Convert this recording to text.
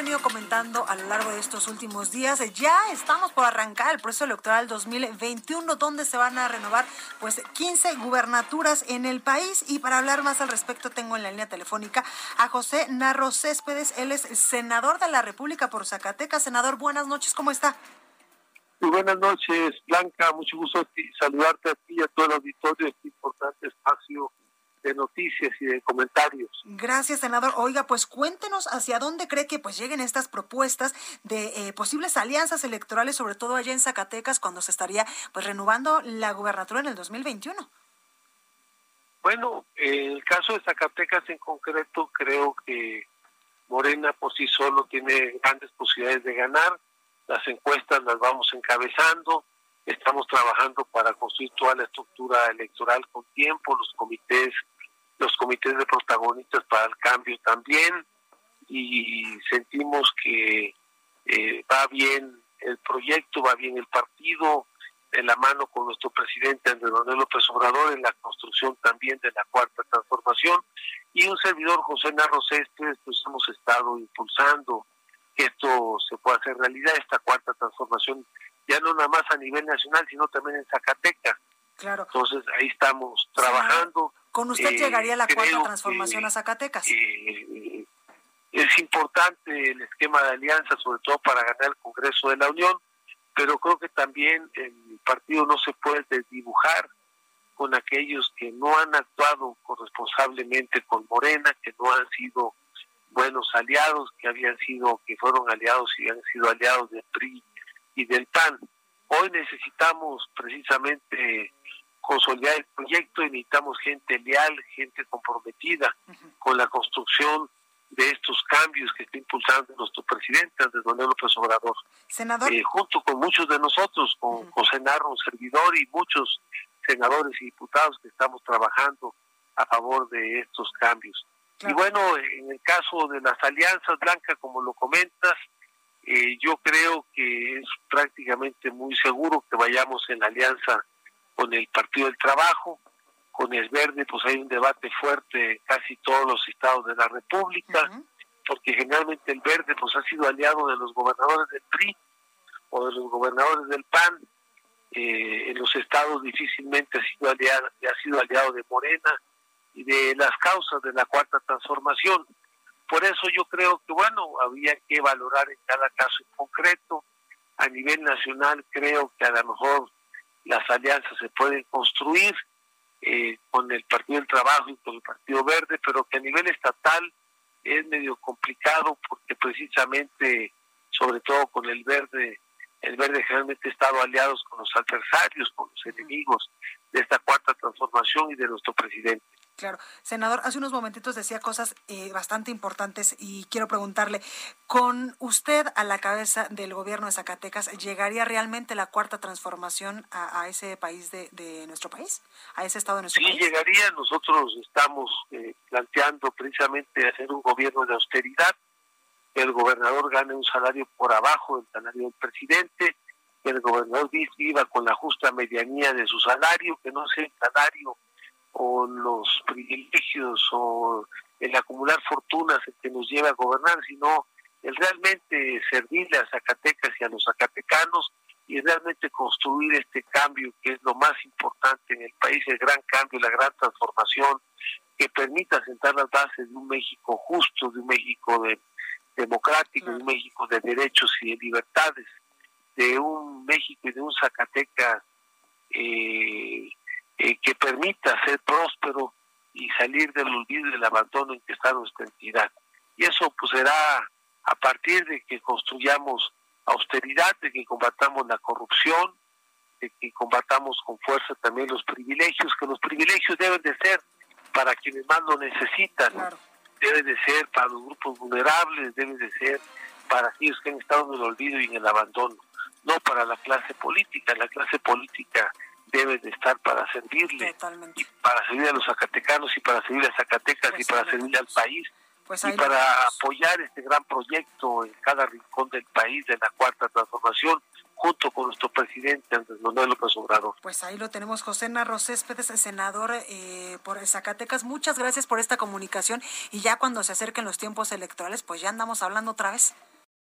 Venido comentando a lo largo de estos últimos días, ya estamos por arrancar el proceso electoral 2021, donde se van a renovar pues 15 gubernaturas en el país. Y para hablar más al respecto, tengo en la línea telefónica a José Narro Céspedes. Él es senador de la República por Zacatecas. Senador, buenas noches, ¿cómo está? Muy buenas noches, Blanca. Mucho gusto saludarte a ti y a todo el auditorio de este importante espacio de noticias y de comentarios. Gracias, senador. Oiga, pues cuéntenos hacia dónde cree que pues lleguen estas propuestas de eh, posibles alianzas electorales, sobre todo allá en Zacatecas, cuando se estaría pues renovando la gubernatura en el 2021. Bueno, en el caso de Zacatecas en concreto, creo que Morena por sí solo tiene grandes posibilidades de ganar. Las encuestas las vamos encabezando. Estamos trabajando para construir toda la estructura electoral con tiempo, los comités, los comités de protagonistas para el cambio también. Y sentimos que eh, va bien el proyecto, va bien el partido, de la mano con nuestro presidente Andrés Manuel López Obrador en la construcción también de la cuarta transformación y un servidor José Narro Céspedes pues hemos estado impulsando que esto se pueda hacer realidad esta cuarta transformación ya no nada más a nivel nacional sino también en Zacatecas Claro. entonces ahí estamos trabajando Con usted Eh, llegaría la cuarta transformación que, a Zacatecas. eh, es importante el esquema de alianza, sobre todo para ganar el Congreso de la Unión, pero creo que también el partido no se puede desdibujar con aquellos que no han actuado corresponsablemente con Morena, que no han sido buenos aliados, que habían sido, que fueron aliados y han sido aliados del PRI y del PAN. Hoy necesitamos precisamente consolidar el proyecto y necesitamos gente leal, gente comprometida con la construcción de estos cambios que está impulsando nuestro presidente Andrés Manuel López Obrador, Senador, eh, junto con muchos de nosotros, con José Narro, un servidor y muchos senadores y diputados que estamos trabajando a favor de estos cambios. Claro. Y bueno, en el caso de las alianzas, Blanca, como lo comentas, eh, yo creo que es prácticamente muy seguro que vayamos en la alianza con el Partido del Trabajo, con el Verde, pues hay un debate fuerte en casi todos los estados de la República, Ujú. porque generalmente el Verde pues ha sido aliado de los gobernadores del PRI o de los gobernadores del PAN, eh, en los estados difícilmente ha sido aliado, ha sido aliado de Morena y de las causas de la cuarta transformación. Por eso yo creo que, bueno, había que valorar en cada caso en concreto. A nivel nacional creo que a lo mejor las alianzas se pueden construir eh, con el Partido del Trabajo y con el Partido Verde, pero que a nivel estatal es medio complicado porque precisamente, sobre todo con el Verde, el Verde generalmente ha estado aliados con los adversarios, con los enemigos de esta cuarta transformación y de nuestro presidente. Claro. Senador, hace unos momentitos decía cosas eh, bastante importantes y quiero preguntarle, con usted a la cabeza del gobierno de Zacatecas, ¿llegaría realmente la cuarta transformación a, a ese país de, de nuestro país? ¿A ese estado de nuestro Sí, país? llegaría. Nosotros estamos eh, planteando precisamente hacer un gobierno de austeridad, que el gobernador gane un salario por abajo del salario del presidente, que el gobernador viva con la justa medianía de su salario, que no sea el salario o los privilegios o el acumular fortunas que nos lleva a gobernar, sino el realmente servirle a Zacatecas y a los zacatecanos y realmente construir este cambio que es lo más importante en el país, el gran cambio, la gran transformación que permita sentar las bases de un México justo, de un México de- democrático, de un México de derechos y de libertades, de un México y de un Zacatecas eh, eh, que permita ser próspero y salir del olvido y del abandono en que está nuestra entidad. Y eso pues será a partir de que construyamos austeridad, de que combatamos la corrupción, de que combatamos con fuerza también los privilegios, que los privilegios deben de ser para quienes más lo necesitan Claro. debe de ser para los grupos vulnerables, debe de ser para aquellos que han estado en el olvido y en el abandono, no para la clase política. La clase política debe de estar para servirle, y para servir a los zacatecanos y para servir a Zacatecas y pues para servir al país. Pues y para apoyar este gran proyecto en cada rincón del país de la cuarta transformación, junto con nuestro presidente Andrés Manuel López Obrador. Pues ahí lo tenemos, José Narro Céspedes, senador eh, por Zacatecas. Muchas gracias por esta comunicación y ya cuando se acerquen los tiempos electorales, pues ya andamos hablando otra vez.